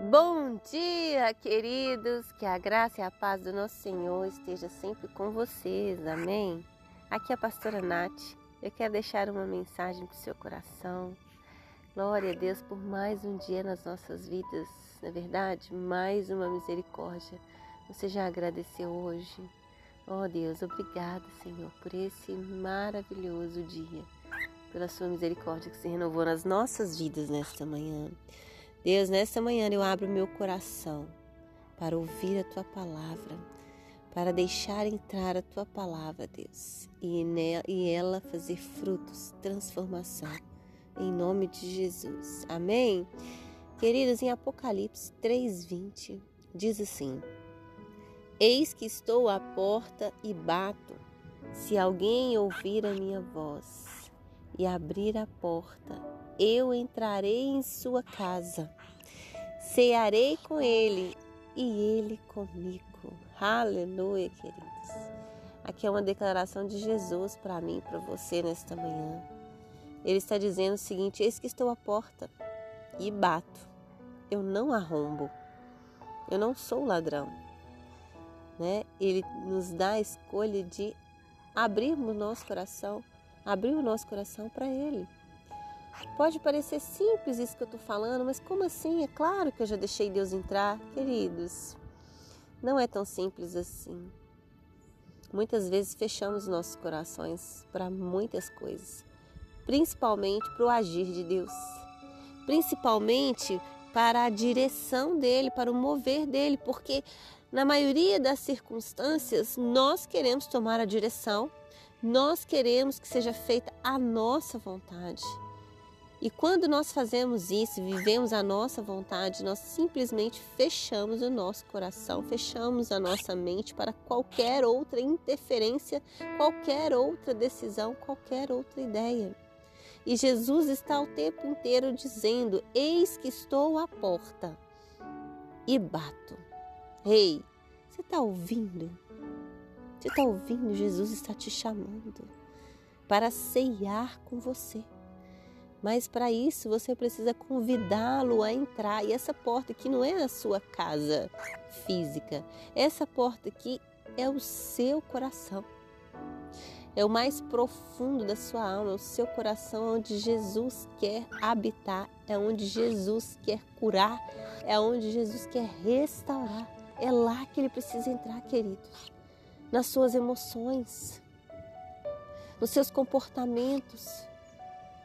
Bom dia, queridos. Que a graça e a paz do nosso Senhor esteja sempre com vocês. Amém. Aqui é a pastora Nath. Eu quero deixar uma mensagem para o seu coração. Glória a Deus por mais um dia nas nossas vidas. Na é verdade, mais uma misericórdia. Você já agradeceu hoje? Oh Deus, obrigada, Senhor, por esse maravilhoso dia, pela sua misericórdia que se renovou nas nossas vidas nesta manhã. Deus, nesta manhã eu abro meu coração para ouvir a tua palavra, para deixar entrar a tua palavra, Deus, e, e ela fazer frutos, transformação, em nome de Jesus. Amém? Queridos, em Apocalipse 3,20 diz assim: Eis que estou à porta e bato. Se alguém ouvir a minha voz e abrir a porta, eu entrarei em sua casa, cearei com ele e ele comigo. Aleluia, queridos. Aqui é uma declaração de Jesus para mim para você nesta manhã. Ele está dizendo o seguinte: Eis que estou à porta e bato. Eu não arrombo. Eu não sou ladrão. Né? Ele nos dá a escolha de abrirmos o nosso coração, abrir o nosso coração para Ele. Pode parecer simples isso que eu estou falando, mas como assim? É claro que eu já deixei Deus entrar, queridos. Não é tão simples assim. Muitas vezes fechamos nossos corações para muitas coisas, principalmente para o agir de Deus, principalmente para a direção dele, para o mover dele, porque na maioria das circunstâncias nós queremos tomar a direção, nós queremos que seja feita a nossa vontade. E quando nós fazemos isso, vivemos a nossa vontade, nós simplesmente fechamos o nosso coração, fechamos a nossa mente para qualquer outra interferência, qualquer outra decisão, qualquer outra ideia. E Jesus está o tempo inteiro dizendo: Eis que estou à porta e bato. Ei, você está ouvindo? Você está ouvindo? Jesus está te chamando para ceiar com você. Mas para isso você precisa convidá-lo a entrar. E essa porta aqui não é a sua casa física. Essa porta aqui é o seu coração. É o mais profundo da sua alma, é o seu coração onde Jesus quer habitar, é onde Jesus quer curar, é onde Jesus quer restaurar. É lá que ele precisa entrar, queridos. Nas suas emoções, nos seus comportamentos,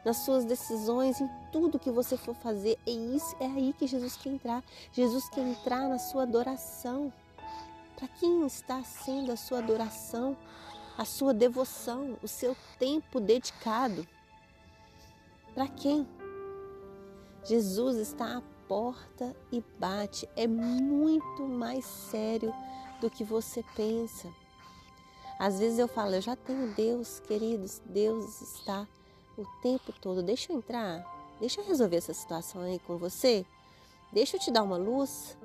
nas suas decisões, em tudo que você for fazer. É isso, é aí que Jesus quer entrar. Jesus quer entrar na sua adoração. Para quem está sendo a sua adoração, a sua devoção, o seu tempo dedicado? Para quem? Jesus está à porta e bate. É muito mais sério do que você pensa. Às vezes eu falo, eu já tenho Deus, queridos, Deus está o tempo todo. Deixa eu entrar, deixa eu resolver essa situação aí com você, deixa eu te dar uma luz,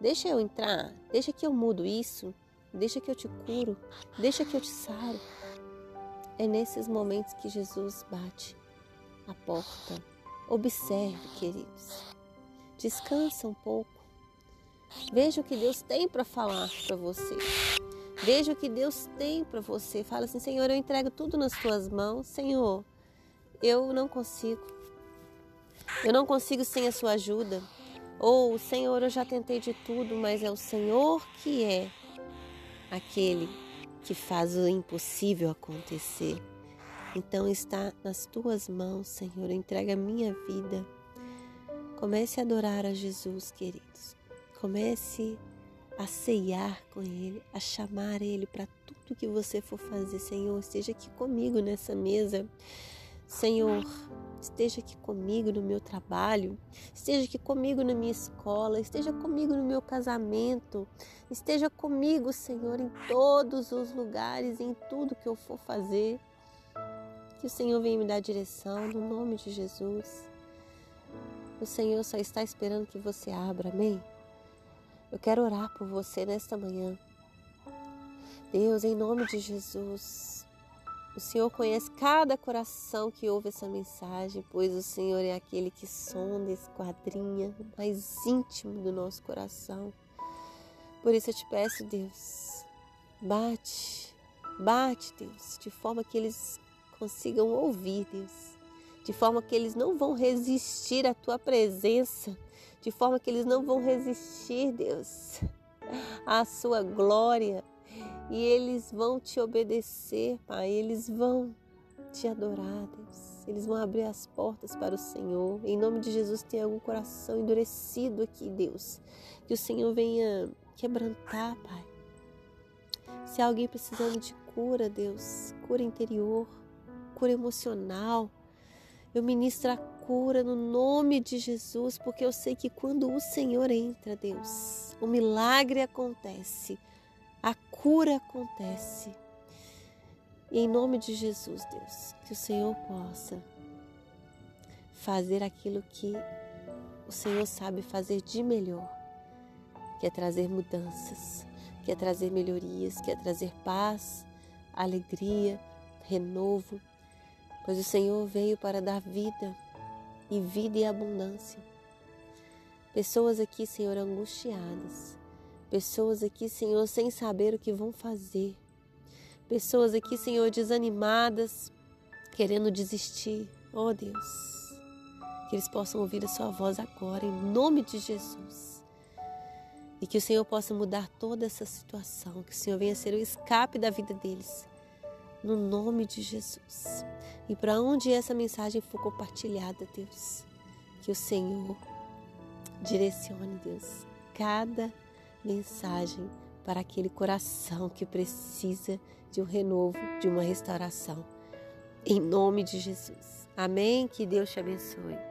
deixa eu entrar, deixa que eu mudo isso, deixa que eu te curo, deixa que eu te saro. É nesses momentos que Jesus bate a porta. Observe, queridos. Descansa um pouco. Veja o que Deus tem para falar para você. Veja o que Deus tem para você. Fala assim, Senhor, eu entrego tudo nas tuas mãos. Senhor, eu não consigo. Eu não consigo sem a sua ajuda. Ou, Senhor, eu já tentei de tudo, mas é o Senhor que é aquele que faz o impossível acontecer. Então está nas tuas mãos, Senhor. Entrega a minha vida. Comece a adorar a Jesus, queridos. Comece a ceiar com Ele, a chamar Ele para tudo que você for fazer. Senhor, esteja aqui comigo nessa mesa. Senhor, esteja aqui comigo no meu trabalho, esteja aqui comigo na minha escola, esteja comigo no meu casamento, esteja comigo, Senhor, em todos os lugares, em tudo que eu for fazer. Que o Senhor venha me dar direção, no nome de Jesus. O Senhor só está esperando que você abra, amém? Eu quero orar por você nesta manhã. Deus, em nome de Jesus, O Senhor conhece cada coração que ouve essa mensagem, pois o Senhor é aquele que sonda, esquadrinha mais íntimo do nosso coração. Por isso eu te peço, Deus, bate, bate, Deus, de forma que eles consigam ouvir, Deus, de forma que eles não vão resistir à tua presença, de forma que eles não vão resistir, Deus, à sua glória, e eles vão te obedecer, Pai, eles vão te adorar, Deus. Eles vão abrir as portas para o Senhor. Em nome de Jesus, tem algum coração endurecido aqui, Deus. Que o Senhor venha quebrantar, Pai. Se há alguém precisando de cura, Deus, cura interior, cura emocional, eu ministro a cura no nome de Jesus, porque eu sei que quando o Senhor entra, Deus, o milagre acontece a cura acontece. E em nome de Jesus, Deus, que o Senhor possa fazer aquilo que o Senhor sabe fazer de melhor, que é trazer mudanças, que é trazer melhorias, que é trazer paz, alegria, renovo, pois o Senhor veio para dar vida e vida e abundância. Pessoas aqui, Senhor, angustiadas, Pessoas aqui, Senhor, sem saber o que vão fazer. Pessoas aqui, Senhor, desanimadas, querendo desistir. Oh Deus, que eles possam ouvir a Sua voz agora, em nome de Jesus. E que o Senhor possa mudar toda essa situação, que o Senhor venha ser o escape da vida deles, no nome de Jesus. E para onde essa mensagem for compartilhada, Deus, que o Senhor direcione, Deus, cada mensagem para aquele coração que precisa de um renovo, de uma restauração. Em nome de Jesus. Amém? Que Deus te abençoe.